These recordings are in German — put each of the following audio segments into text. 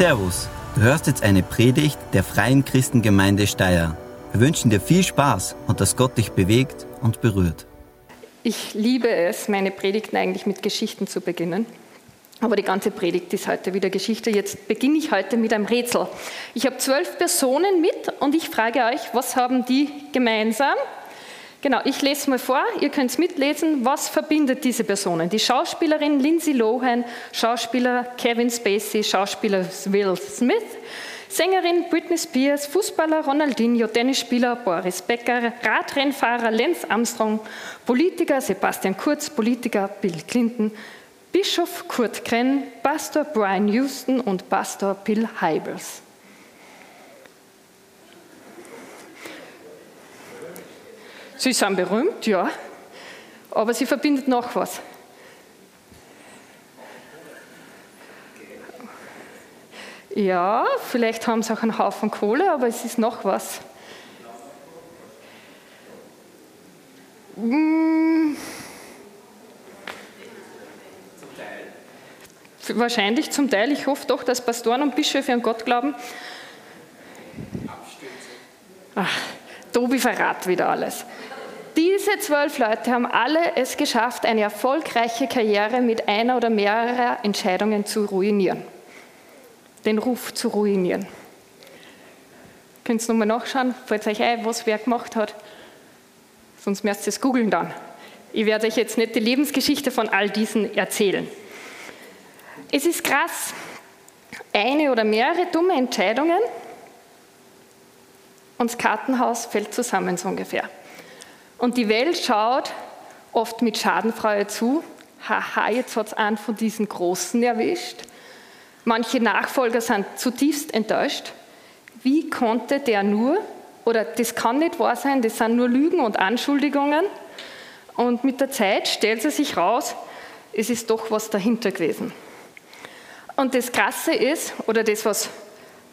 Servus, du hörst jetzt eine Predigt der Freien Christengemeinde Steyr. Wir wünschen dir viel Spaß und dass Gott dich bewegt und berührt. Ich liebe es, meine Predigten eigentlich mit Geschichten zu beginnen. Aber die ganze Predigt ist heute wieder Geschichte. Jetzt beginne ich heute mit einem Rätsel. Ich habe zwölf Personen mit und ich frage euch, was haben die gemeinsam? Genau, ich lese mal vor, ihr könnt es mitlesen. Was verbindet diese Personen? Die Schauspielerin Lindsay Lohan, Schauspieler Kevin Spacey, Schauspieler Will Smith, Sängerin Britney Spears, Fußballer Ronaldinho, Tennisspieler Boris Becker, Radrennfahrer Lance Armstrong, Politiker Sebastian Kurz, Politiker Bill Clinton, Bischof Kurt Krenn, Pastor Brian Houston und Pastor Bill Heibels. Sie sind berühmt, ja, aber sie verbindet noch was. Ja, vielleicht haben sie auch einen Haufen Kohle, aber es ist noch was. Hm. Wahrscheinlich zum Teil. Ich hoffe doch, dass Pastoren und Bischöfe an Gott glauben. Ach, Tobi verrat wieder alles. Diese zwölf Leute haben alle es geschafft, eine erfolgreiche Karriere mit einer oder mehrerer Entscheidungen zu ruinieren. Den Ruf zu ruinieren. Könnt ihr nochmal nachschauen, falls euch ein, was wer gemacht hat. Sonst müsst ihr es googeln dann. Ich werde euch jetzt nicht die Lebensgeschichte von all diesen erzählen. Es ist krass. Eine oder mehrere dumme Entscheidungen und das Kartenhaus fällt zusammen so ungefähr. Und die Welt schaut oft mit Schadenfreude zu. Haha, jetzt hat es einen von diesen Großen erwischt. Manche Nachfolger sind zutiefst enttäuscht. Wie konnte der nur, oder das kann nicht wahr sein, das sind nur Lügen und Anschuldigungen. Und mit der Zeit stellt es sich raus, es ist doch was dahinter gewesen. Und das Krasse ist, oder das, was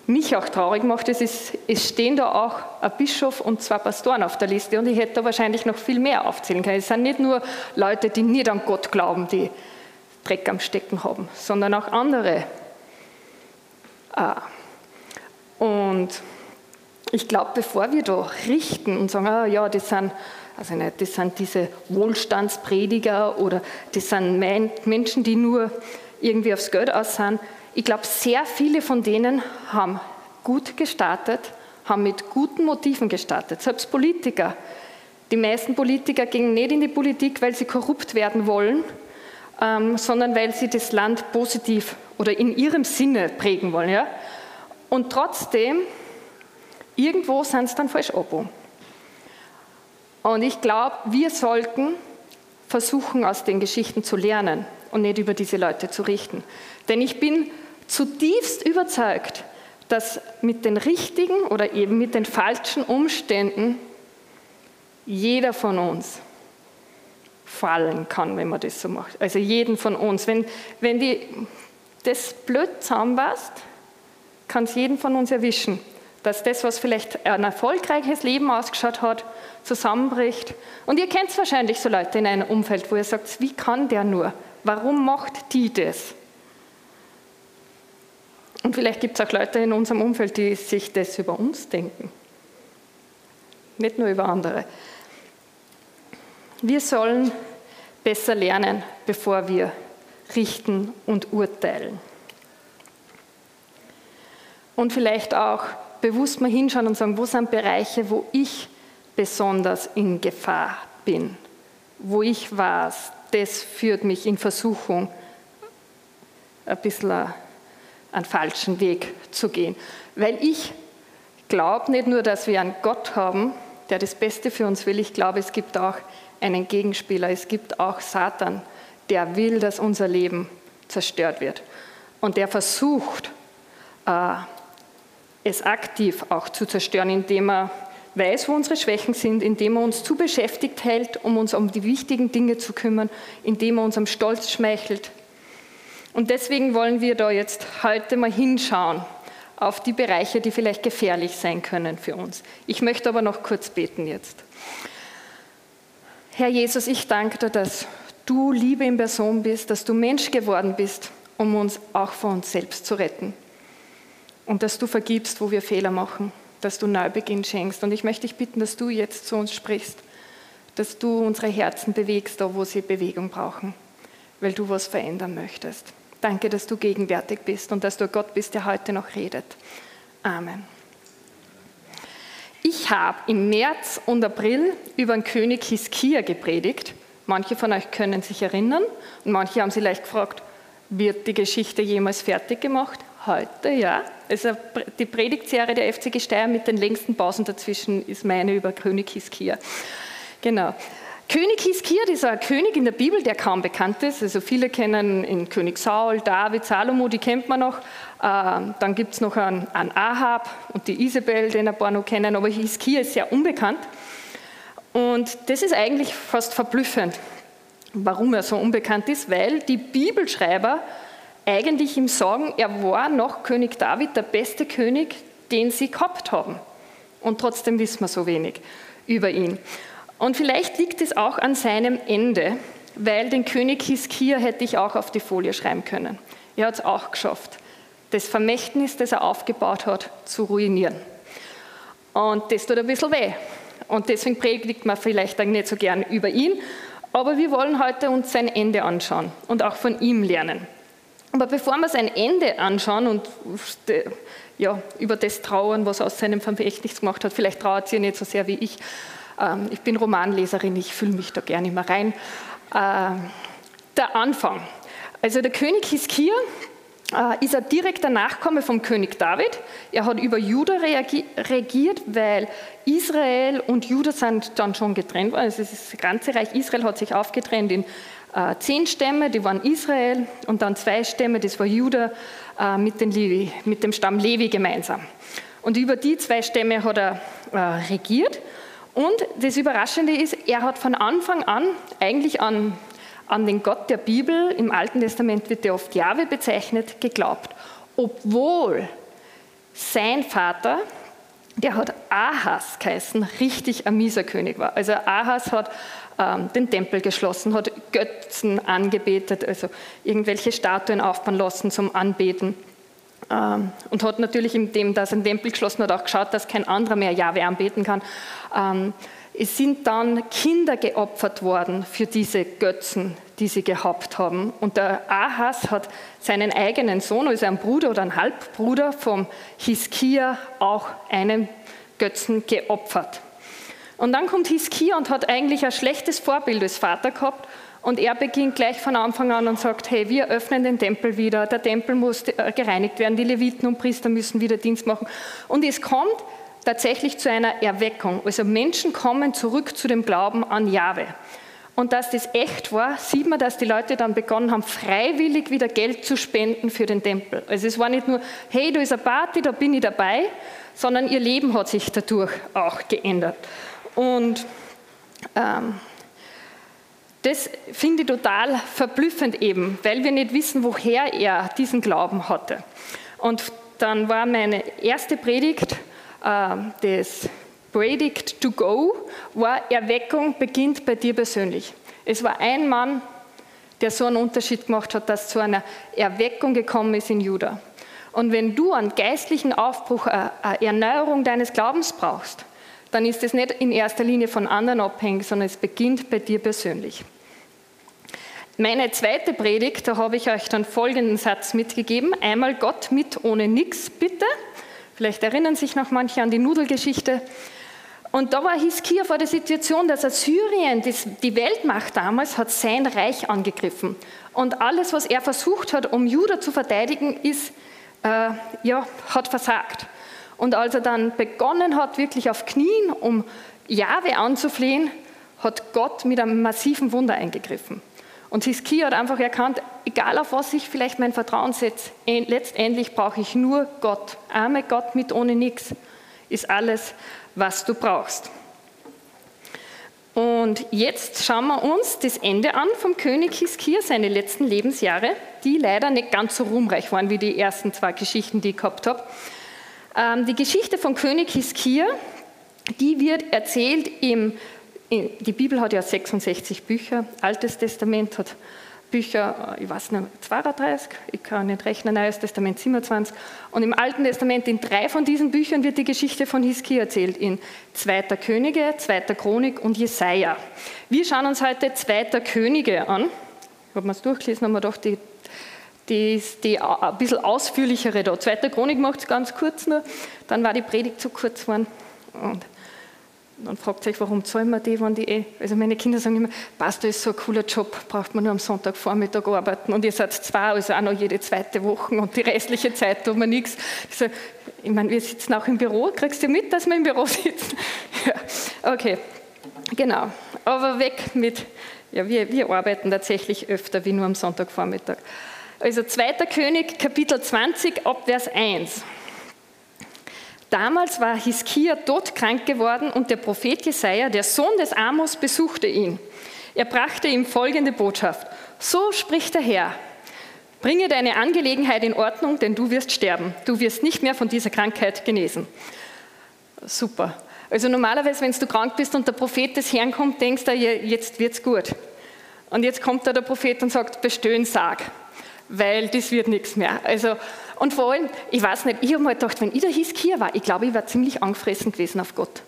mich auch traurig macht, es, ist, es stehen da auch ein Bischof und zwei Pastoren auf der Liste und ich hätte da wahrscheinlich noch viel mehr aufzählen können. Es sind nicht nur Leute, die nicht an Gott glauben, die Dreck am Stecken haben, sondern auch andere. Ah. Und ich glaube, bevor wir da richten und sagen, ah, ja, das sind, also nicht, das sind diese Wohlstandsprediger oder das sind Menschen, die nur irgendwie aufs Geld aus sind, ich glaube, sehr viele von denen haben gut gestartet, haben mit guten Motiven gestartet, selbst Politiker. Die meisten Politiker gehen nicht in die Politik, weil sie korrupt werden wollen, ähm, sondern weil sie das Land positiv oder in ihrem Sinne prägen wollen. Ja? Und trotzdem, irgendwo sind sie dann falsch abgewogen. Und ich glaube, wir sollten versuchen, aus den Geschichten zu lernen und nicht über diese Leute zu richten. Denn ich bin zutiefst überzeugt, dass mit den richtigen oder eben mit den falschen Umständen jeder von uns fallen kann, wenn man das so macht. Also jeden von uns. Wenn, wenn die, das blöd zusammenpasst, kann es jeden von uns erwischen, dass das, was vielleicht ein erfolgreiches Leben ausgeschaut hat, zusammenbricht. Und ihr kennt wahrscheinlich so Leute in einem Umfeld, wo ihr sagt, wie kann der nur? Warum macht die das? Und vielleicht gibt es auch Leute in unserem Umfeld, die sich das über uns denken. Nicht nur über andere. Wir sollen besser lernen, bevor wir richten und urteilen. Und vielleicht auch bewusst mal hinschauen und sagen, wo sind Bereiche, wo ich besonders in Gefahr bin, wo ich weiß, das führt mich in Versuchung, ein bisschen einen falschen Weg zu gehen. Weil ich glaube nicht nur, dass wir einen Gott haben, der das Beste für uns will, ich glaube, es gibt auch einen Gegenspieler, es gibt auch Satan, der will, dass unser Leben zerstört wird. Und der versucht, äh, es aktiv auch zu zerstören, indem er weiß, wo unsere Schwächen sind, indem er uns zu beschäftigt hält, um uns um die wichtigen Dinge zu kümmern, indem er uns am Stolz schmeichelt, und deswegen wollen wir da jetzt heute mal hinschauen auf die Bereiche, die vielleicht gefährlich sein können für uns. Ich möchte aber noch kurz beten jetzt. Herr Jesus, ich danke dir, dass du Liebe in Person bist, dass du Mensch geworden bist, um uns auch vor uns selbst zu retten. und dass du vergibst, wo wir Fehler machen, dass du Neubeginn schenkst. Und ich möchte dich bitten, dass du jetzt zu uns sprichst, dass du unsere Herzen bewegst, da wo sie Bewegung brauchen, weil du was verändern möchtest. Danke, dass du gegenwärtig bist und dass du Gott bist, der heute noch redet. Amen. Ich habe im März und April über den König Hiskia gepredigt. Manche von euch können sich erinnern und manche haben sich leicht gefragt, wird die Geschichte jemals fertig gemacht? Heute, ja. Also die Predigtserie der FCG Steyr mit den längsten Pausen dazwischen ist meine über König Hiskia. Genau. König Hiskia, dieser König in der Bibel, der kaum bekannt ist. Also viele kennen ihn König Saul, David, Salomo, die kennt man noch. Ähm, dann gibt es noch einen, Ahab und die Isabel, den ein paar noch kennen. Aber Hiskia ist sehr unbekannt. Und das ist eigentlich fast verblüffend, warum er so unbekannt ist, weil die Bibelschreiber eigentlich ihm sagen, er war nach König David der beste König, den sie gehabt haben. Und trotzdem wissen wir so wenig über ihn. Und vielleicht liegt es auch an seinem Ende, weil den König Hiskia hätte ich auch auf die Folie schreiben können. Er hat es auch geschafft, das Vermächtnis, das er aufgebaut hat, zu ruinieren. Und das tut ein bisschen weh. Und deswegen predigt man vielleicht nicht so gern über ihn. Aber wir wollen heute uns sein Ende anschauen und auch von ihm lernen. Aber bevor wir sein Ende anschauen und ja, über das trauern, was er aus seinem Vermächtnis gemacht hat, vielleicht trauert ihr nicht so sehr wie ich, ähm, ich bin Romanleserin, ich fühle mich da gerne immer rein. Äh, der Anfang. Also der König Hiskia äh, ist ein direkter Nachkomme vom König David. Er hat über Juda regiert, weil Israel und Juda sind dann schon getrennt worden. Also das ganze Reich Israel hat sich aufgetrennt in äh, zehn Stämme, die waren Israel, und dann zwei Stämme, das war Juda mit, Levi, mit dem Stamm Levi gemeinsam. Und über die zwei Stämme hat er regiert. Und das Überraschende ist, er hat von Anfang an eigentlich an, an den Gott der Bibel, im Alten Testament wird er oft Jahwe bezeichnet, geglaubt. Obwohl sein Vater, der hat Ahas geheißen, richtig ein mieser König war. Also Ahas hat ähm, den Tempel geschlossen, hat Götzen angebetet, also irgendwelche Statuen aufbauen lassen zum Anbeten. Ähm, und hat natürlich, indem er seinen Tempel geschlossen hat, auch geschaut, dass kein anderer mehr Jahwe anbeten kann. Ähm, es sind dann Kinder geopfert worden für diese Götzen, die sie gehabt haben. Und der Ahas hat seinen eigenen Sohn, also einen Bruder oder einen Halbbruder vom Hiskia, auch einem Götzen geopfert. Und dann kommt Hiskia und hat eigentlich ein schlechtes Vorbild als Vater gehabt und er beginnt gleich von Anfang an und sagt, hey, wir öffnen den Tempel wieder, der Tempel muss äh, gereinigt werden, die Leviten und Priester müssen wieder Dienst machen. Und es kommt tatsächlich zu einer Erweckung. Also Menschen kommen zurück zu dem Glauben an Jahwe. Und dass das echt war, sieht man, dass die Leute dann begonnen haben, freiwillig wieder Geld zu spenden für den Tempel. Also es war nicht nur, hey, da ist eine Party, da bin ich dabei, sondern ihr Leben hat sich dadurch auch geändert. Und ähm, das finde ich total verblüffend eben, weil wir nicht wissen, woher er diesen Glauben hatte. Und dann war meine erste Predigt, äh, das Predigt to Go, war Erweckung beginnt bei dir persönlich. Es war ein Mann, der so einen Unterschied gemacht hat, dass zu einer Erweckung gekommen ist in Juda. Und wenn du einen geistlichen Aufbruch, äh, eine Erneuerung deines Glaubens brauchst, dann ist es nicht in erster Linie von anderen abhängig, sondern es beginnt bei dir persönlich. Meine zweite Predigt, da habe ich euch dann folgenden Satz mitgegeben. Einmal Gott mit ohne nix, bitte. Vielleicht erinnern sich noch manche an die Nudelgeschichte. Und da war Hiskia vor der Situation, dass Assyrien, die Weltmacht damals, hat sein Reich angegriffen. Und alles, was er versucht hat, um Juda zu verteidigen, ist, äh, ja, hat versagt. Und als er dann begonnen hat, wirklich auf Knien, um Jahwe anzuflehen, hat Gott mit einem massiven Wunder eingegriffen. Und Hiskia hat einfach erkannt, egal auf was ich vielleicht mein Vertrauen setze, letztendlich brauche ich nur Gott. Arme Gott mit ohne nichts ist alles, was du brauchst. Und jetzt schauen wir uns das Ende an vom König Hiskia, seine letzten Lebensjahre, die leider nicht ganz so ruhmreich waren wie die ersten zwei Geschichten, die ich gehabt habe. Ähm, die Geschichte von König Hiskia, die wird erzählt im die Bibel hat ja 66 Bücher, Altes Testament hat Bücher, ich weiß nicht, 32, ich kann nicht rechnen, Neues Testament 27. Und im Alten Testament, in drei von diesen Büchern wird die Geschichte von Hiskia erzählt, in Zweiter Könige, Zweiter Chronik und Jesaja. Wir schauen uns heute Zweiter Könige an. Ich habe mir es durchgelesen, haben wir doch die, die, die ein bisschen ausführlichere da. Zweiter Chronik macht es ganz kurz nur, dann war die Predigt zu kurz geworden. Und dann fragt sich, warum zahlen wir die, wenn die eh. Also meine Kinder sagen immer, Pastor ist so ein cooler Job, braucht man nur am Sonntagvormittag arbeiten und ihr seid zwei, also auch noch jede zweite Woche und die restliche Zeit tut man nichts. Ich, sage, ich meine, wir sitzen auch im Büro, kriegst du mit, dass wir im Büro sitzen? ja, okay, genau. Aber weg mit, ja, wir, wir arbeiten tatsächlich öfter wie nur am Sonntagvormittag. Also 2. König, Kapitel 20, Abvers 1. Damals war Hiskia todkrank geworden und der Prophet Jesaja, der Sohn des Amos, besuchte ihn. Er brachte ihm folgende Botschaft: So spricht der Herr. Bringe deine Angelegenheit in Ordnung, denn du wirst sterben. Du wirst nicht mehr von dieser Krankheit genesen. Super. Also normalerweise, wenn du krank bist und der Prophet des Herrn kommt, denkst du, jetzt wird's gut. Und jetzt kommt da der Prophet und sagt, bestöhn, sag, weil das wird nichts mehr. Also und vor allem, ich weiß nicht, ich habe mal gedacht, wenn ich der Hiskia war, ich glaube, ich war ziemlich angefressen gewesen auf Gott.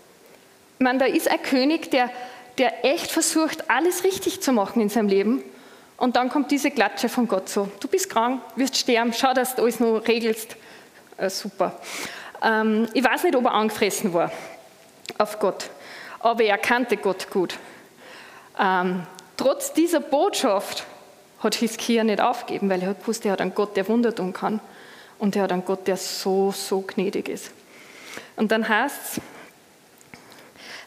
Ich meine, da ist ein König, der, der echt versucht, alles richtig zu machen in seinem Leben. Und dann kommt diese Klatsche von Gott so, du bist krank, wirst sterben, schau, dass du alles noch regelst. Äh, super. Ähm, ich weiß nicht, ob er angefressen war auf Gott, aber er kannte Gott gut. Ähm, trotz dieser Botschaft hat Hiskia nicht aufgegeben, weil er hat gewusst, er hat einen Gott, der Wunder tun kann. Und er hat einen Gott, der so, so gnädig ist. Und dann heißt es,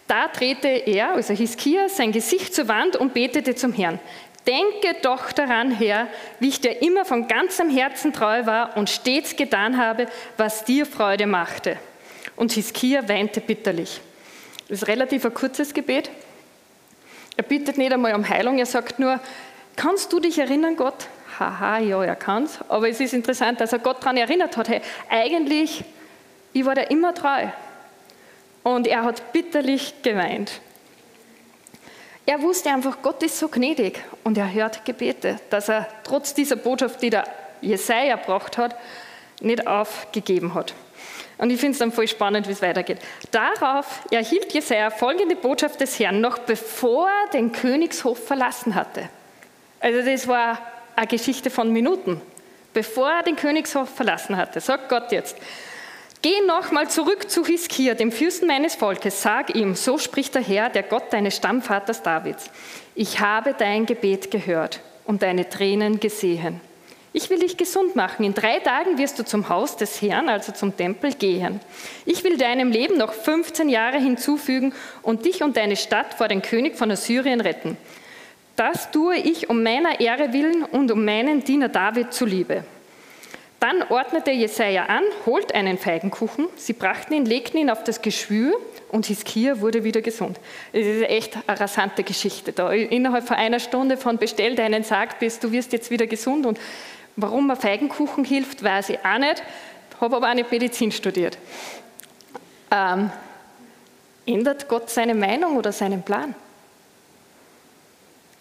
da drehte er, also Hiskia, sein Gesicht zur Wand und betete zum Herrn. Denke doch daran, Herr, wie ich dir immer von ganzem Herzen treu war und stets getan habe, was dir Freude machte. Und Hiskia weinte bitterlich. Das ist relativ ein kurzes Gebet. Er bittet nicht einmal um Heilung, er sagt nur, kannst du dich erinnern, Gott, haha, ja, er kann es. Aber es ist interessant, dass er Gott daran erinnert hat, hey, eigentlich, ich war da immer treu. Und er hat bitterlich geweint. Er wusste einfach, Gott ist so gnädig und er hört Gebete, dass er trotz dieser Botschaft, die der Jesaja gebracht hat, nicht aufgegeben hat. Und ich finde es dann voll spannend, wie es weitergeht. Darauf erhielt Jesaja folgende Botschaft des Herrn, noch bevor er den Königshof verlassen hatte. Also das war eine Geschichte von Minuten, bevor er den Königshof verlassen hatte. Sagt Gott jetzt, Geh nochmal zurück zu Hiskia, dem Fürsten meines Volkes. Sag ihm, so spricht der Herr, der Gott deines Stammvaters Davids. Ich habe dein Gebet gehört und deine Tränen gesehen. Ich will dich gesund machen. In drei Tagen wirst du zum Haus des Herrn, also zum Tempel, gehen. Ich will deinem Leben noch 15 Jahre hinzufügen und dich und deine Stadt vor den König von Assyrien retten. Das tue ich um meiner Ehre willen und um meinen Diener David zuliebe. Dann ordnete Jesaja an, holt einen Feigenkuchen, sie brachten ihn, legten ihn auf das Geschwür und Hiskia wurde wieder gesund. Es ist echt eine rasante Geschichte da. Innerhalb von einer Stunde von bestell deinen Sarg bis du wirst jetzt wieder gesund und warum ein Feigenkuchen hilft, weiß ich auch nicht, habe aber auch nicht Medizin studiert. Ähm, ändert Gott seine Meinung oder seinen Plan?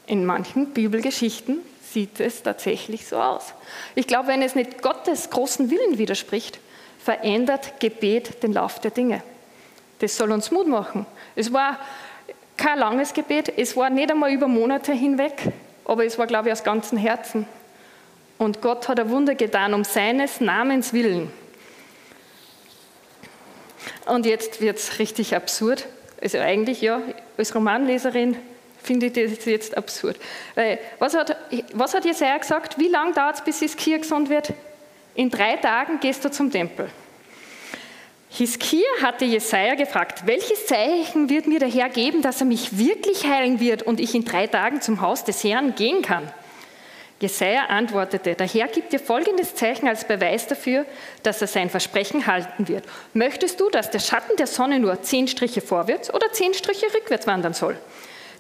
In manchen Bibelgeschichten sieht es tatsächlich so aus. Ich glaube, wenn es nicht Gottes großen Willen widerspricht, verändert Gebet den Lauf der Dinge. Das soll uns Mut machen. Es war kein langes Gebet, es war nicht einmal über Monate hinweg, aber es war, glaube ich, aus ganzem Herzen. Und Gott hat ein Wunder getan, um seines Namens willen. Und jetzt wird es richtig absurd. Also eigentlich, ja, als Romanleserin finde ich das jetzt absurd. Weil, was, hat, was hat Jesaja gesagt? Wie lange dauert es, bis Hiskia gesund wird? In drei Tagen gehst du zum Tempel. Hiskia hatte Jesaja gefragt: Welches Zeichen wird mir der Herr geben, dass er mich wirklich heilen wird und ich in drei Tagen zum Haus des Herrn gehen kann? Jesaja antwortete: Der Herr gibt dir folgendes Zeichen als Beweis dafür, dass er sein Versprechen halten wird. Möchtest du, dass der Schatten der Sonne nur zehn Striche vorwärts oder zehn Striche rückwärts wandern soll?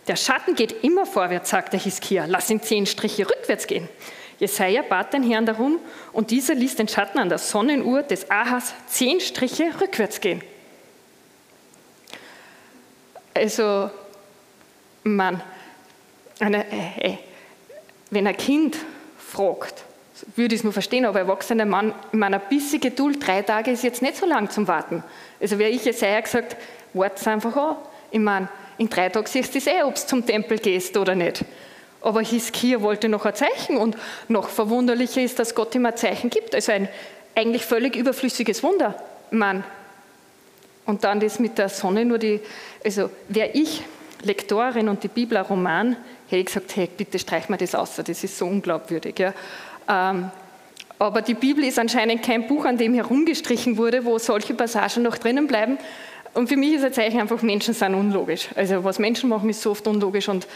Der Schatten geht immer vorwärts, sagte Hiskia. Lass ihn zehn Striche rückwärts gehen. Jesaja bat den Herrn darum und dieser ließ den Schatten an der Sonnenuhr des Ahas zehn Striche rückwärts gehen. Also, Mann, eine, äh, äh, wenn ein Kind fragt, würde ich es nur verstehen, aber erwachsener Mann, ich meine, ein bisschen Geduld, drei Tage ist jetzt nicht so lang zum Warten. Also wäre ich eher gesagt, warte einfach an. Ich meine, in drei Tagen siehst du es eh, ob du zum Tempel gehst oder nicht. Aber Hiskia wollte noch ein Zeichen und noch verwunderlicher ist, dass Gott ihm ein Zeichen gibt. Also ein eigentlich völlig überflüssiges Wunder. Meine, und dann das mit der Sonne, nur die, also wäre ich Lektorin und die Bibel ein Roman, hätte ich gesagt, hey, bitte streich mir das aus, das ist so unglaubwürdig. Ja. Ähm, aber die Bibel ist anscheinend kein Buch, an dem herumgestrichen wurde, wo solche Passagen noch drinnen bleiben. Und für mich ist ein Zeichen einfach, Menschen sind unlogisch. Also was Menschen machen, ist so oft unlogisch. Und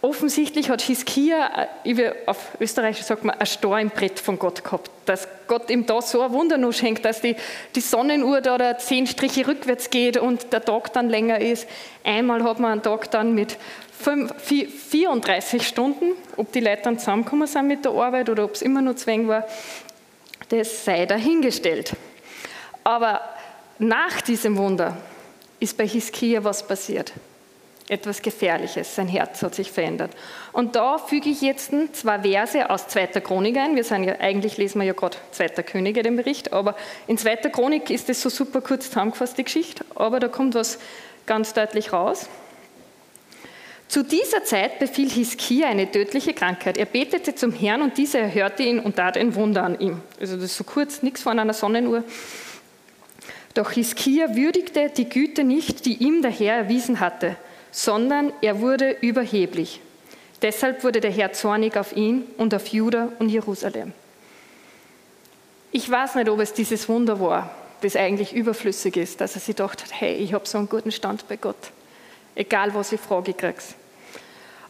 offensichtlich hat Hiskia, äh, auf Österreich sagt man, ein Stor im Brett von Gott gehabt. Dass Gott ihm da so ein Wunder noch schenkt, dass die, die Sonnenuhr da, da zehn Striche rückwärts geht und der Tag dann länger ist. Einmal hat man einen Tag dann mit 34 Stunden, ob die Leute dann zusammengekommen sind mit der Arbeit oder ob es immer nur Zwang war, das sei dahingestellt. Aber nach diesem Wunder ist bei Hiskia was passiert. Etwas Gefährliches. Sein Herz hat sich verändert. Und da füge ich jetzt zwei Verse aus 2. Chronik ein. Wir sind ja, eigentlich lesen wir ja gerade 2. Könige, den Bericht, aber in 2. Chronik ist es so super kurz zusammengefasst, die Geschichte, aber da kommt was ganz deutlich raus. Zu dieser Zeit befiel Hiskia eine tödliche Krankheit. Er betete zum Herrn und dieser erhörte ihn und tat ein Wunder an ihm. Also das ist so kurz, nichts von einer Sonnenuhr. Doch Hiskia würdigte die Güte nicht, die ihm der Herr erwiesen hatte, sondern er wurde überheblich. Deshalb wurde der Herr zornig auf ihn und auf Juda und Jerusalem. Ich weiß nicht, ob es dieses Wunder war, das eigentlich überflüssig ist, dass er sich gedacht hat, hey, ich habe so einen guten Stand bei Gott egal was ich frage, ich krieg's.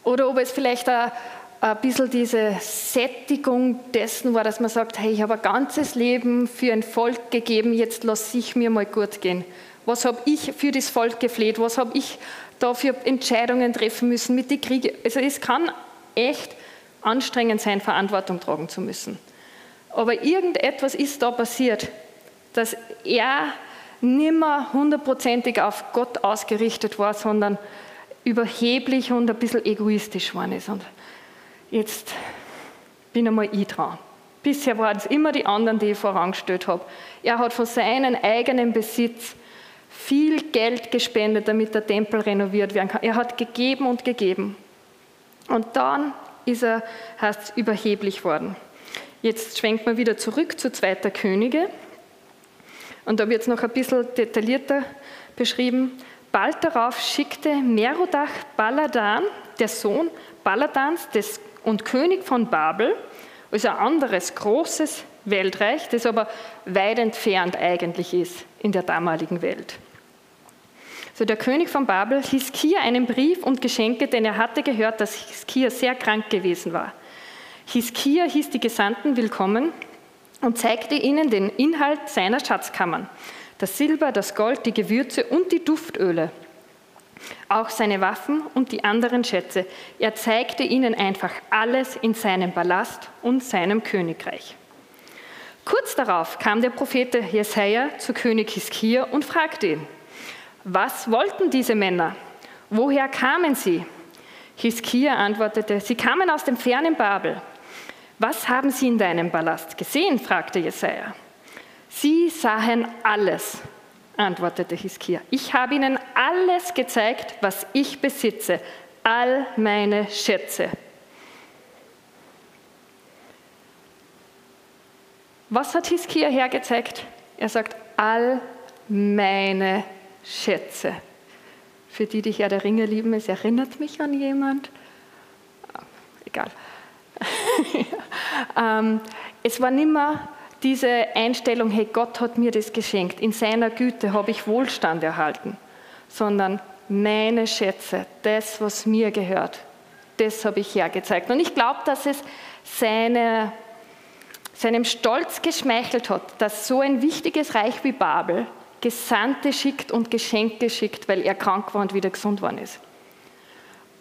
Oder ob es vielleicht ein, ein bisschen diese Sättigung dessen war, dass man sagt, hey, ich habe ein ganzes Leben für ein Volk gegeben, jetzt lasse ich mir mal gut gehen. Was habe ich für das Volk gefleht? Was habe ich da für Entscheidungen treffen müssen mit den Kriegen? Also es kann echt anstrengend sein, Verantwortung tragen zu müssen. Aber irgendetwas ist da passiert, dass er nimmer hundertprozentig auf Gott ausgerichtet war, sondern überheblich und ein bisschen egoistisch war. Und jetzt bin einmal ich dran. Bisher waren es immer die anderen, die ich vorangestellt habe. Er hat von seinem eigenen Besitz viel Geld gespendet, damit der Tempel renoviert werden kann. Er hat gegeben und gegeben. Und dann ist er, heißt überheblich worden. Jetzt schwenkt man wieder zurück zu Zweiter Könige. Und da wird es noch ein bisschen detaillierter beschrieben. Bald darauf schickte Merodach Baladan, der Sohn Baladans des, und König von Babel, also ein anderes großes Weltreich, das aber weit entfernt eigentlich ist in der damaligen Welt. So der König von Babel Hiskia einen Brief und Geschenke, denn er hatte gehört, dass Hiskia sehr krank gewesen war. Hiskia hieß die Gesandten willkommen und zeigte ihnen den Inhalt seiner Schatzkammern. Das Silber, das Gold, die Gewürze und die Duftöle. Auch seine Waffen und die anderen Schätze. Er zeigte ihnen einfach alles in seinem Palast und seinem Königreich. Kurz darauf kam der Prophet Jesaja zu König Hiskia und fragte ihn: Was wollten diese Männer? Woher kamen sie? Hiskia antwortete: Sie kamen aus dem fernen Babel. Was haben Sie in deinem Palast gesehen? fragte Jesaja. Sie sahen alles, antwortete Hiskia. Ich habe ihnen alles gezeigt, was ich besitze, all meine Schätze. Was hat Hiskia hergezeigt? Er sagt, all meine Schätze. Für die, die Herr der Ringe lieben, es erinnert mich an jemand. Egal. ähm, es war nimmer diese Einstellung, hey, Gott hat mir das geschenkt, in seiner Güte habe ich Wohlstand erhalten, sondern meine Schätze, das, was mir gehört, das habe ich hergezeigt. Und ich glaube, dass es seine, seinem Stolz geschmeichelt hat, dass so ein wichtiges Reich wie Babel Gesandte schickt und Geschenke schickt, weil er krank war und wieder gesund worden ist.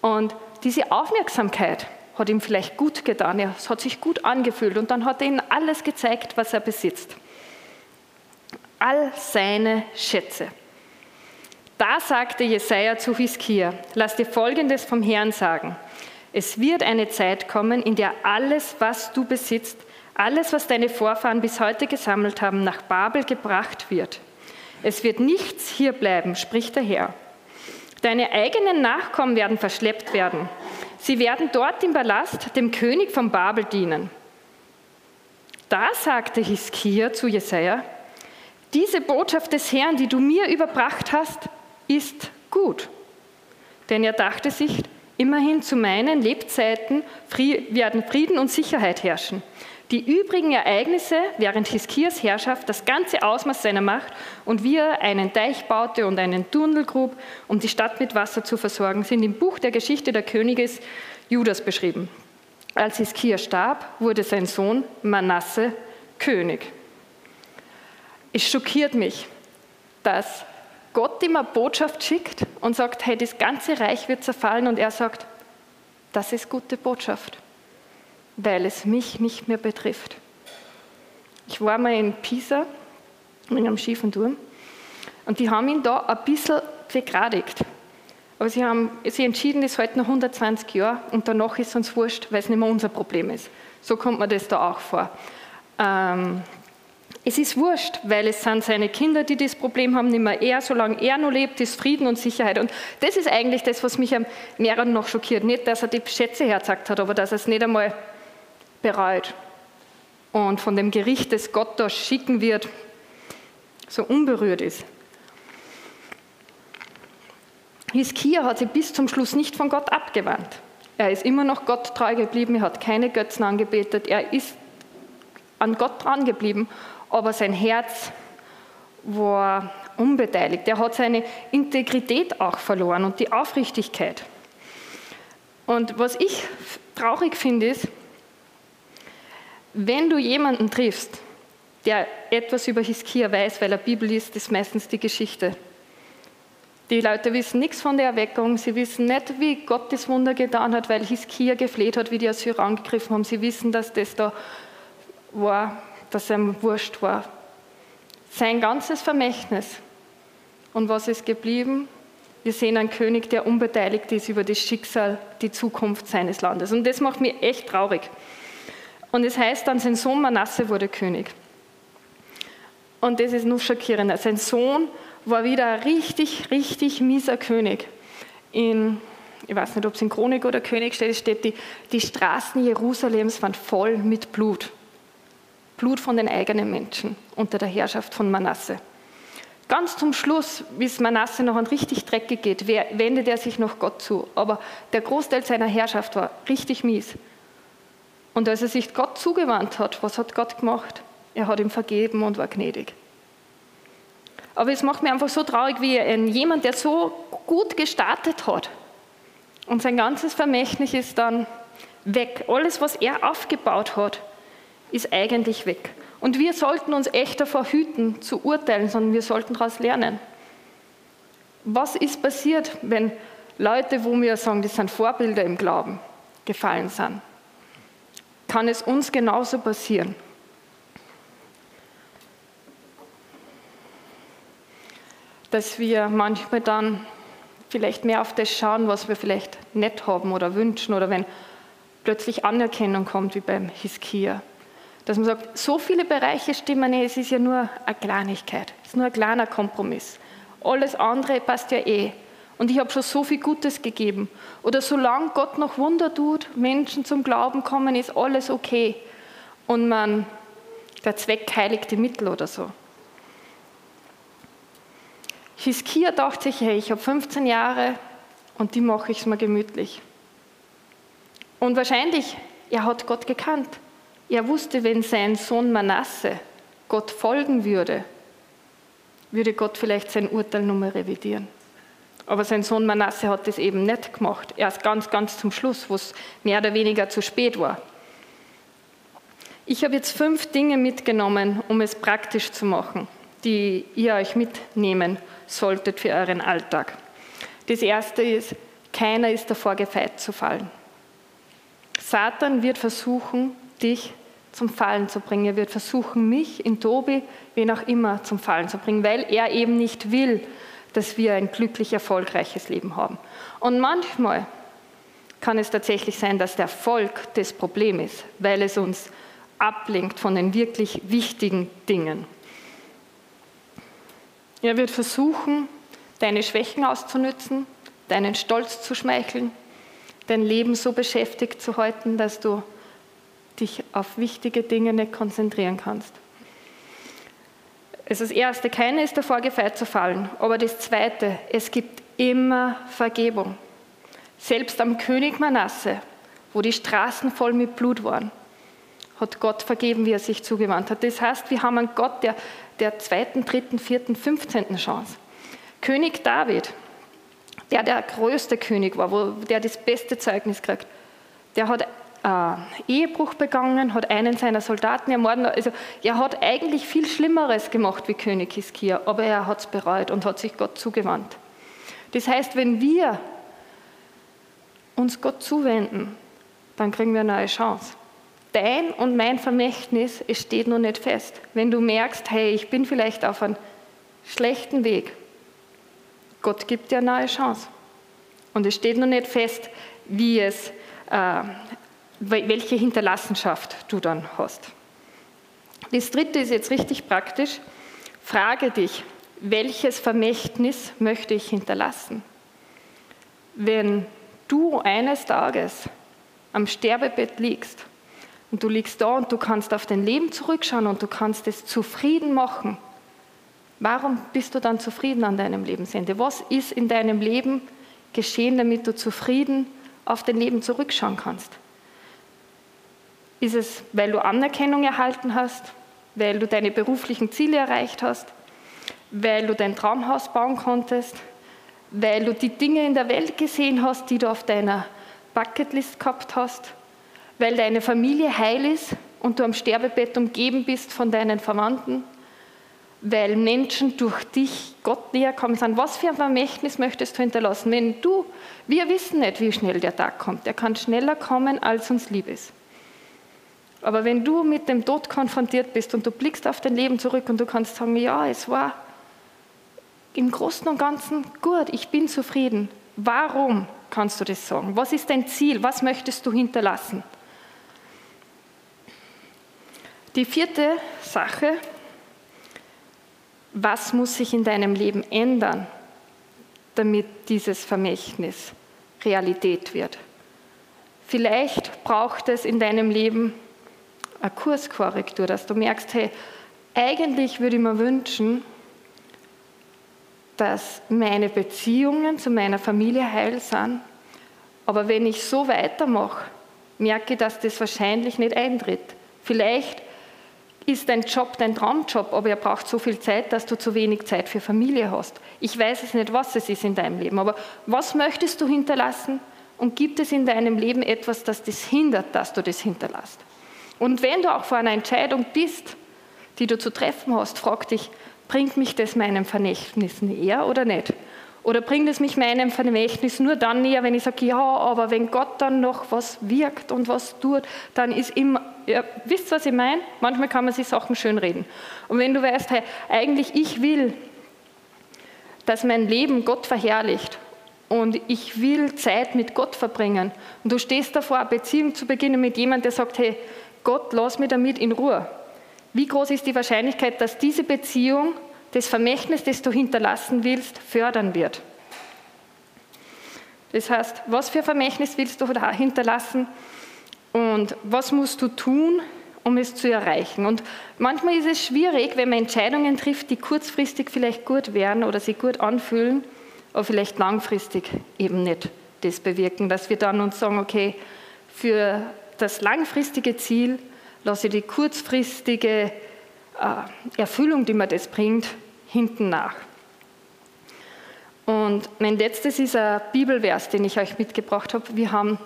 Und diese Aufmerksamkeit, hat ihm vielleicht gut getan, es hat sich gut angefühlt und dann hat er ihnen alles gezeigt, was er besitzt. All seine Schätze. Da sagte Jesaja zu Hiskia: Lass dir folgendes vom Herrn sagen. Es wird eine Zeit kommen, in der alles, was du besitzt, alles, was deine Vorfahren bis heute gesammelt haben, nach Babel gebracht wird. Es wird nichts hier bleiben, spricht der Herr. Deine eigenen Nachkommen werden verschleppt werden. Sie werden dort im Palast dem König von Babel dienen. Da sagte Hiskia zu Jesaja: Diese Botschaft des Herrn, die du mir überbracht hast, ist gut. Denn er dachte sich, immerhin zu meinen Lebzeiten werden Frieden und Sicherheit herrschen. Die übrigen Ereignisse während Hiskias Herrschaft, das ganze Ausmaß seiner Macht und wie er einen Teich baute und einen Tunnel grub, um die Stadt mit Wasser zu versorgen, sind im Buch der Geschichte der Königes Judas beschrieben. Als Hiskia starb, wurde sein Sohn Manasse König. Es schockiert mich, dass Gott ihm eine Botschaft schickt und sagt, hey, das ganze Reich wird zerfallen und er sagt, das ist gute Botschaft weil es mich nicht mehr betrifft. Ich war mal in Pisa, in einem schiefen Turm, und die haben ihn da ein bisschen begradigt. Aber sie haben sie entschieden, das halten noch 120 Jahre und danach ist es uns wurscht, weil es nicht mehr unser Problem ist. So kommt man das da auch vor. Ähm, es ist wurscht, weil es sind seine Kinder, die das Problem haben, nicht mehr er. Solange er noch lebt, ist Frieden und Sicherheit. Und das ist eigentlich das, was mich am mehreren noch schockiert. Nicht, dass er die Schätze herzackt hat, aber dass er es nicht einmal bereut und von dem Gericht, das Gott da schicken wird, so unberührt ist. Hiskia hat sich bis zum Schluss nicht von Gott abgewandt. Er ist immer noch Gott treu geblieben, er hat keine Götzen angebetet, er ist an Gott dran geblieben, aber sein Herz war unbeteiligt. Er hat seine Integrität auch verloren und die Aufrichtigkeit. Und was ich traurig finde, ist, wenn du jemanden triffst, der etwas über Hiskia weiß, weil er Bibel liest, ist meistens die Geschichte. Die Leute wissen nichts von der Erweckung, sie wissen nicht, wie Gott das Wunder getan hat, weil Hiskia gefleht hat, wie die Assyrer angegriffen haben. Sie wissen, dass das da war, dass ihm wurscht war. Sein ganzes Vermächtnis. Und was ist geblieben? Wir sehen einen König, der unbeteiligt ist über das Schicksal, die Zukunft seines Landes. Und das macht mich echt traurig. Und es heißt dann, sein Sohn Manasse wurde König. Und das ist noch schockierender. Sein Sohn war wieder ein richtig, richtig mieser König. In, ich weiß nicht, ob es in Chronik oder König steht, steht, die, die Straßen Jerusalems waren voll mit Blut. Blut von den eigenen Menschen unter der Herrschaft von Manasse. Ganz zum Schluss, wie es Manasse noch an richtig Dreck geht, wendet er sich noch Gott zu. Aber der Großteil seiner Herrschaft war richtig mies. Und als er sich Gott zugewandt hat, was hat Gott gemacht? Er hat ihm vergeben und war gnädig. Aber es macht mir einfach so traurig, wie jemand, der so gut gestartet hat und sein ganzes Vermächtnis ist dann weg. Alles, was er aufgebaut hat, ist eigentlich weg. Und wir sollten uns echt davor hüten, zu urteilen, sondern wir sollten daraus lernen. Was ist passiert, wenn Leute, wo wir sagen, das sind Vorbilder im Glauben, gefallen sind? Kann es uns genauso passieren. Dass wir manchmal dann vielleicht mehr auf das schauen, was wir vielleicht nicht haben oder wünschen oder wenn plötzlich Anerkennung kommt, wie beim Hiskia. Dass man sagt, so viele Bereiche stimmen nicht, es ist ja nur eine Kleinigkeit, es ist nur ein kleiner Kompromiss. Alles andere passt ja eh. Und ich habe schon so viel Gutes gegeben. Oder solange Gott noch Wunder tut, Menschen zum Glauben kommen, ist alles okay. Und man, der Zweck heiligt die Mittel oder so. Hiskia dachte sich, hey, ich habe 15 Jahre und die mache ich es mir gemütlich. Und wahrscheinlich, er hat Gott gekannt. Er wusste, wenn sein Sohn Manasse Gott folgen würde, würde Gott vielleicht sein Urteil nochmal revidieren. Aber sein Sohn Manasse hat das eben nicht gemacht. Erst ganz, ganz zum Schluss, wo es mehr oder weniger zu spät war. Ich habe jetzt fünf Dinge mitgenommen, um es praktisch zu machen, die ihr euch mitnehmen solltet für euren Alltag. Das erste ist, keiner ist davor gefeit zu fallen. Satan wird versuchen, dich zum Fallen zu bringen. Er wird versuchen, mich in Tobi, wen auch immer, zum Fallen zu bringen, weil er eben nicht will, dass wir ein glücklich erfolgreiches Leben haben. Und manchmal kann es tatsächlich sein, dass der Erfolg das Problem ist, weil es uns ablenkt von den wirklich wichtigen Dingen. Er wird versuchen, deine Schwächen auszunützen, deinen Stolz zu schmeicheln, dein Leben so beschäftigt zu halten, dass du dich auf wichtige Dinge nicht konzentrieren kannst. Also das Erste, keiner ist davor gefeit zu fallen. Aber das Zweite, es gibt immer Vergebung. Selbst am König Manasse, wo die Straßen voll mit Blut waren, hat Gott vergeben, wie er sich zugewandt hat. Das heißt, wir haben einen Gott der, der zweiten, dritten, vierten, fünfzehnten Chance. König David, der der größte König war, wo, der das beste Zeugnis kriegt, der hat Ehebruch begangen, hat einen seiner Soldaten ermorden. Also er hat eigentlich viel Schlimmeres gemacht wie König Hiskia, aber er hat es bereut und hat sich Gott zugewandt. Das heißt, wenn wir uns Gott zuwenden, dann kriegen wir eine neue Chance. Dein und mein Vermächtnis, es steht noch nicht fest. Wenn du merkst, hey, ich bin vielleicht auf einem schlechten Weg, Gott gibt dir eine neue Chance. Und es steht noch nicht fest, wie es, äh, welche Hinterlassenschaft du dann hast. Das dritte ist jetzt richtig praktisch. Frage dich, welches Vermächtnis möchte ich hinterlassen? Wenn du eines Tages am Sterbebett liegst und du liegst da und du kannst auf dein Leben zurückschauen und du kannst es zufrieden machen, warum bist du dann zufrieden an deinem Lebensende? Was ist in deinem Leben geschehen, damit du zufrieden auf dein Leben zurückschauen kannst? Ist es, weil du Anerkennung erhalten hast, weil du deine beruflichen Ziele erreicht hast, weil du dein Traumhaus bauen konntest, weil du die Dinge in der Welt gesehen hast, die du auf deiner Bucketlist gehabt hast, weil deine Familie heil ist und du am Sterbebett umgeben bist von deinen Verwandten, weil Menschen durch dich Gott näher kommen sind. Was für ein Vermächtnis möchtest du hinterlassen? Wenn du, wir wissen nicht, wie schnell der Tag kommt. Der kann schneller kommen, als uns lieb ist. Aber wenn du mit dem Tod konfrontiert bist und du blickst auf dein Leben zurück und du kannst sagen, ja, es war im Großen und Ganzen gut, ich bin zufrieden. Warum kannst du das sagen? Was ist dein Ziel? Was möchtest du hinterlassen? Die vierte Sache, was muss sich in deinem Leben ändern, damit dieses Vermächtnis Realität wird? Vielleicht braucht es in deinem Leben eine Kurskorrektur, dass du merkst, hey, eigentlich würde ich mir wünschen, dass meine Beziehungen zu meiner Familie heil sind. Aber wenn ich so weitermache, merke ich, dass das wahrscheinlich nicht eintritt. Vielleicht ist dein Job dein Traumjob, aber er braucht so viel Zeit, dass du zu wenig Zeit für Familie hast. Ich weiß es nicht, was es ist in deinem Leben, aber was möchtest du hinterlassen? Und gibt es in deinem Leben etwas, das das hindert, dass du das hinterlässt? Und wenn du auch vor einer Entscheidung bist, die du zu treffen hast, frag dich, bringt mich das meinem Vermächtnis näher oder nicht? Oder bringt es mich meinem Vermächtnis nur dann näher, wenn ich sage, ja, aber wenn Gott dann noch was wirkt und was tut, dann ist immer, ja, wisst was ich meine? Manchmal kann man sich Sachen schön reden. Und wenn du weißt, hey, eigentlich ich will, dass mein Leben Gott verherrlicht und ich will Zeit mit Gott verbringen und du stehst davor, eine Beziehung zu beginnen mit jemandem, der sagt, hey, Gott, lass mich damit in Ruhe. Wie groß ist die Wahrscheinlichkeit, dass diese Beziehung das Vermächtnis, das du hinterlassen willst, fördern wird? Das heißt, was für Vermächtnis willst du hinterlassen und was musst du tun, um es zu erreichen? Und manchmal ist es schwierig, wenn man Entscheidungen trifft, die kurzfristig vielleicht gut wären oder sich gut anfühlen, aber vielleicht langfristig eben nicht das bewirken, dass wir dann uns sagen, okay, für das langfristige Ziel lasse die kurzfristige äh, Erfüllung, die mir das bringt, hinten nach. Und mein letztes ist ein Bibelvers, den ich euch mitgebracht habe. Wir haben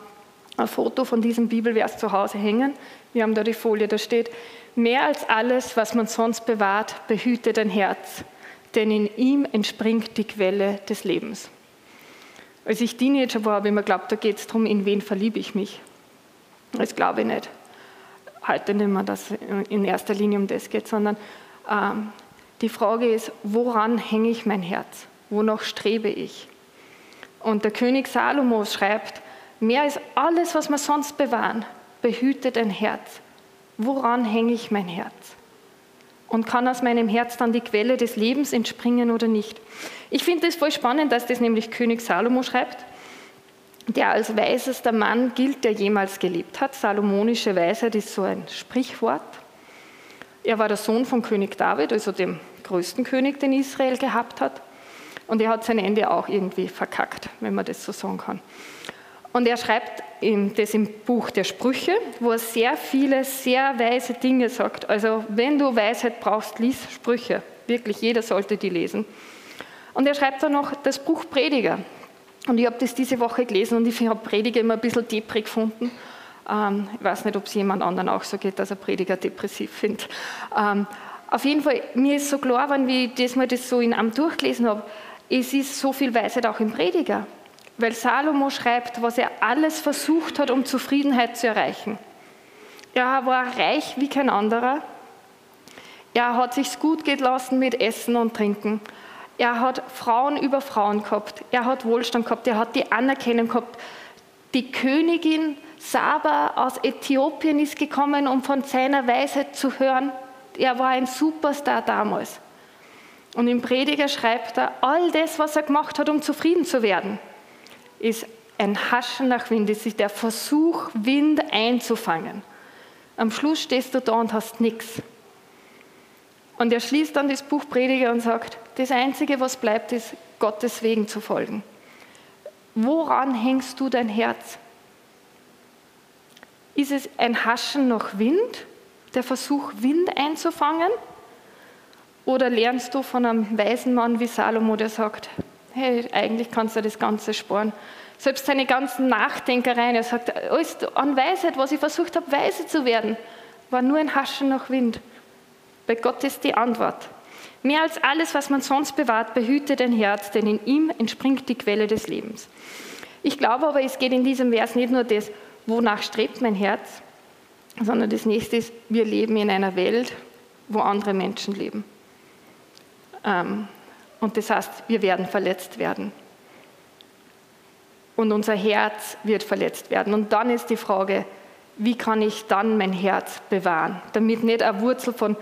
ein Foto von diesem Bibelvers zu Hause hängen. Wir haben da die Folie, da steht, mehr als alles, was man sonst bewahrt, behüte dein Herz, denn in ihm entspringt die Quelle des Lebens. Als ich Teenager war, habe ich mir geglaubt, da geht es darum, in wen verliebe ich mich. Das glaube ich nicht heute nicht mehr, dass in erster Linie um das geht, sondern ähm, die Frage ist, woran hänge ich mein Herz? Wonach strebe ich? Und der König Salomo schreibt, Mehr als alles, was wir sonst bewahren, behüte dein Herz. Woran hänge ich mein Herz? Und kann aus meinem Herz dann die Quelle des Lebens entspringen oder nicht? Ich finde es voll spannend, dass das nämlich König Salomo schreibt, der als weisester Mann gilt, der jemals gelebt hat. Salomonische Weisheit ist so ein Sprichwort. Er war der Sohn von König David, also dem größten König, den Israel gehabt hat. Und er hat sein Ende auch irgendwie verkackt, wenn man das so sagen kann. Und er schreibt das im Buch der Sprüche, wo er sehr viele, sehr weise Dinge sagt. Also wenn du Weisheit brauchst, lies Sprüche. Wirklich, jeder sollte die lesen. Und er schreibt dann noch das Buch Prediger. Und ich habe das diese Woche gelesen und ich habe Prediger immer ein bisschen deprig gefunden. Ähm, ich weiß nicht, ob es jemand anderen auch so geht, dass er Prediger depressiv findet. Ähm, auf jeden Fall, mir ist so klar, wenn ich das mal das so in einem durchgelesen habe, es ist so viel Weisheit auch im Prediger. Weil Salomo schreibt, was er alles versucht hat, um Zufriedenheit zu erreichen. Er war reich wie kein anderer. Er hat sich gut gehen lassen mit Essen und Trinken. Er hat Frauen über Frauen gehabt. Er hat Wohlstand gehabt. Er hat die Anerkennung gehabt. Die Königin Saba aus Äthiopien ist gekommen, um von seiner Weisheit zu hören. Er war ein Superstar damals. Und im Prediger schreibt er, all das, was er gemacht hat, um zufrieden zu werden, ist ein Haschen nach Wind, ist der Versuch, Wind einzufangen. Am Schluss stehst du da und hast nichts. Und er schließt dann das Buch Prediger und sagt, das Einzige, was bleibt, ist, Gottes Wegen zu folgen. Woran hängst du dein Herz? Ist es ein Haschen nach Wind, der Versuch, Wind einzufangen? Oder lernst du von einem weisen Mann wie Salomo, der sagt, hey, eigentlich kannst du das Ganze sparen. Selbst seine ganzen Nachdenkereien, er sagt, alles an Weisheit, was ich versucht habe, weise zu werden, war nur ein Haschen nach Wind. Bei Gott ist die Antwort. Mehr als alles, was man sonst bewahrt, behüte dein Herz, denn in ihm entspringt die Quelle des Lebens. Ich glaube aber, es geht in diesem Vers nicht nur das, wonach strebt mein Herz, sondern das nächste ist, wir leben in einer Welt, wo andere Menschen leben. Ähm, und das heißt, wir werden verletzt werden. Und unser Herz wird verletzt werden. Und dann ist die Frage, wie kann ich dann mein Herz bewahren, damit nicht eine Wurzel von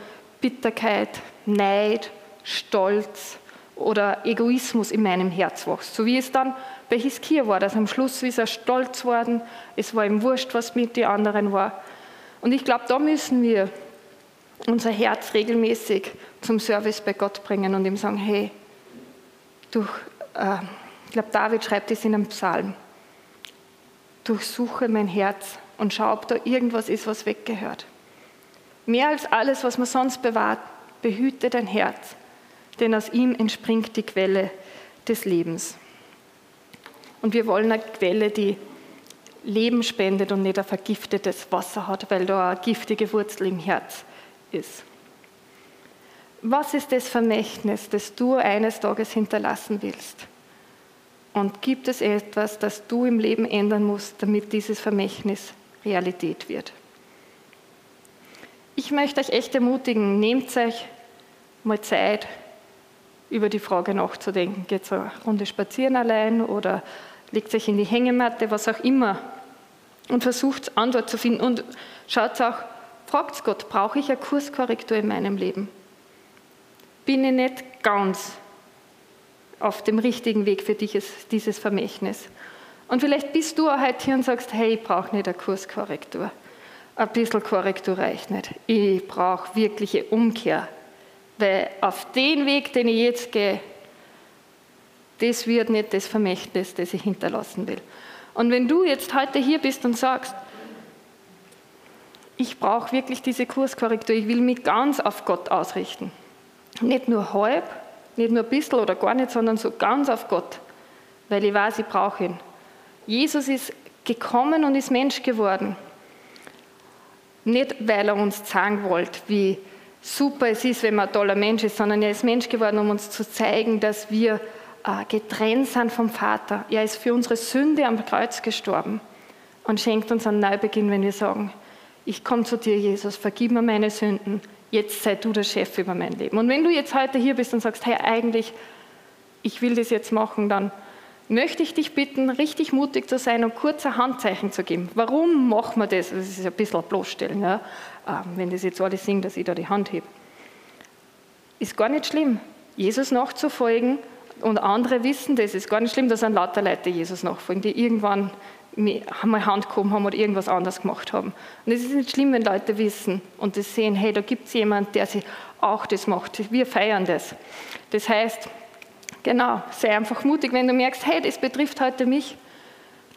Bitterkeit, Neid, Stolz oder Egoismus in meinem Herz wächst. So wie es dann bei Hiskia war, dass am Schluss ist er stolz worden, es war ihm wurscht, was mit den anderen war. Und ich glaube, da müssen wir unser Herz regelmäßig zum Service bei Gott bringen und ihm sagen, hey, durch, äh, ich glaube, David schreibt es in einem Psalm, durchsuche mein Herz und schau, ob da irgendwas ist, was weggehört. Mehr als alles, was man sonst bewahrt, behüte dein Herz, denn aus ihm entspringt die Quelle des Lebens. Und wir wollen eine Quelle, die Leben spendet und nicht ein vergiftetes Wasser hat, weil da eine giftige Wurzel im Herz ist. Was ist das Vermächtnis, das du eines Tages hinterlassen willst? Und gibt es etwas, das du im Leben ändern musst, damit dieses Vermächtnis Realität wird? Ich möchte euch echt ermutigen, nehmt euch mal Zeit, über die Frage nachzudenken. Geht eine Runde spazieren allein oder legt euch in die Hängematte, was auch immer. Und versucht Antwort zu finden. Und schaut auch, fragt Gott, brauche ich eine Kurskorrektur in meinem Leben? Bin ich nicht ganz auf dem richtigen Weg für dieses, dieses Vermächtnis? Und vielleicht bist du auch heute hier und sagst, hey, ich brauche nicht eine Kurskorrektur. Ein bisschen Korrektur reicht nicht. Ich brauche wirkliche Umkehr weil auf den Weg, den ich jetzt gehe, das wird nicht das Vermächtnis, das ich hinterlassen will. Und wenn du jetzt heute hier bist und sagst, ich brauche wirklich diese Kurskorrektur, ich will mich ganz auf Gott ausrichten. Nicht nur halb, nicht nur ein bisschen oder gar nicht, sondern so ganz auf Gott, weil ich weiß, ich brauche ihn. Jesus ist gekommen und ist Mensch geworden. Nicht, weil er uns zeigen wollte, wie super es ist, wenn man ein toller Mensch ist, sondern er ist Mensch geworden, um uns zu zeigen, dass wir äh, getrennt sind vom Vater. Er ist für unsere Sünde am Kreuz gestorben und schenkt uns einen Neubeginn, wenn wir sagen, ich komme zu dir, Jesus, vergib mir meine Sünden, jetzt sei du der Chef über mein Leben. Und wenn du jetzt heute hier bist und sagst, hey, eigentlich, ich will das jetzt machen, dann möchte ich dich bitten, richtig mutig zu sein und kurze Handzeichen zu geben. Warum machen wir das? Das ist ein bisschen bloßstellen, ja? Ähm, wenn das jetzt alle singen, dass ich da die Hand hebe. Ist gar nicht schlimm, Jesus nachzufolgen und andere wissen das. Ist gar nicht schlimm, dass ein lauter Leute Jesus nachfolgen, die irgendwann mal Hand gehoben haben oder irgendwas anderes gemacht haben. Und es ist nicht schlimm, wenn Leute wissen und das sehen, hey, da gibt es jemanden, der sich auch das macht. Wir feiern das. Das heißt, genau, sei einfach mutig, wenn du merkst, hey, das betrifft heute mich,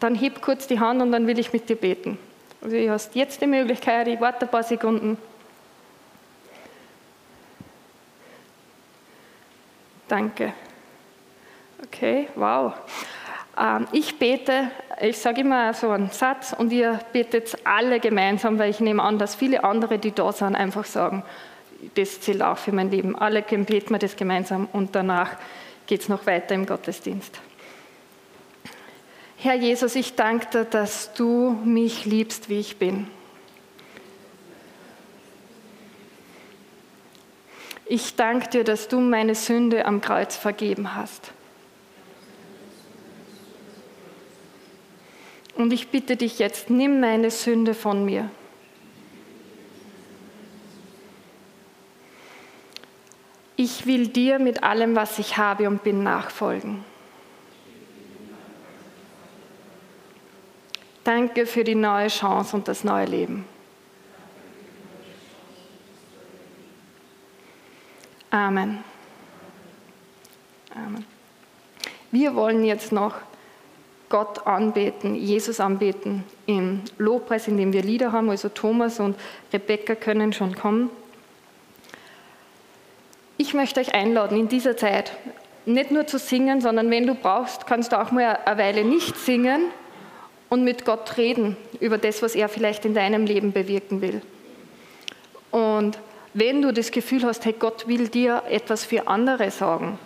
dann heb kurz die Hand und dann will ich mit dir beten. Also du hast jetzt die Möglichkeit, ich warte ein paar Sekunden. Danke. Okay, wow. Ähm, ich bete, ich sage immer so einen Satz und ihr betet alle gemeinsam, weil ich nehme an, dass viele andere, die da sind, einfach sagen, das zählt auch für mein Leben. Alle beten wir das gemeinsam und danach geht es noch weiter im Gottesdienst. Herr Jesus, ich danke dir, dass du mich liebst, wie ich bin. Ich danke dir, dass du meine Sünde am Kreuz vergeben hast. Und ich bitte dich jetzt, nimm meine Sünde von mir. Ich will dir mit allem, was ich habe und bin, nachfolgen. Danke für die neue Chance und das neue Leben. Amen. Amen. Wir wollen jetzt noch Gott anbeten, Jesus anbeten im Lobpreis, in dem wir Lieder haben. Also Thomas und Rebecca können schon kommen. Ich möchte euch einladen, in dieser Zeit nicht nur zu singen, sondern wenn du brauchst, kannst du auch mal eine Weile nicht singen und mit Gott reden über das, was er vielleicht in deinem Leben bewirken will. Und wenn du das Gefühl hast, hey, Gott will dir etwas für andere sagen,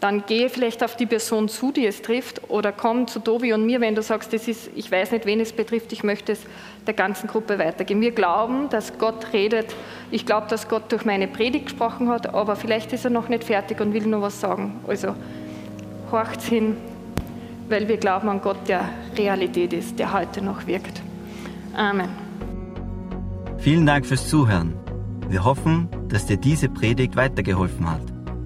dann gehe vielleicht auf die Person zu, die es trifft, oder komm zu Tobi und mir, wenn du sagst, das ist, ich weiß nicht, wen es betrifft, ich möchte es der ganzen Gruppe weitergeben. Wir glauben, dass Gott redet. Ich glaube, dass Gott durch meine Predigt gesprochen hat, aber vielleicht ist er noch nicht fertig und will nur was sagen. Also horcht's hin, weil wir glauben an Gott, der Realität ist, der heute noch wirkt. Amen. Vielen Dank fürs Zuhören. Wir hoffen, dass dir diese Predigt weitergeholfen hat.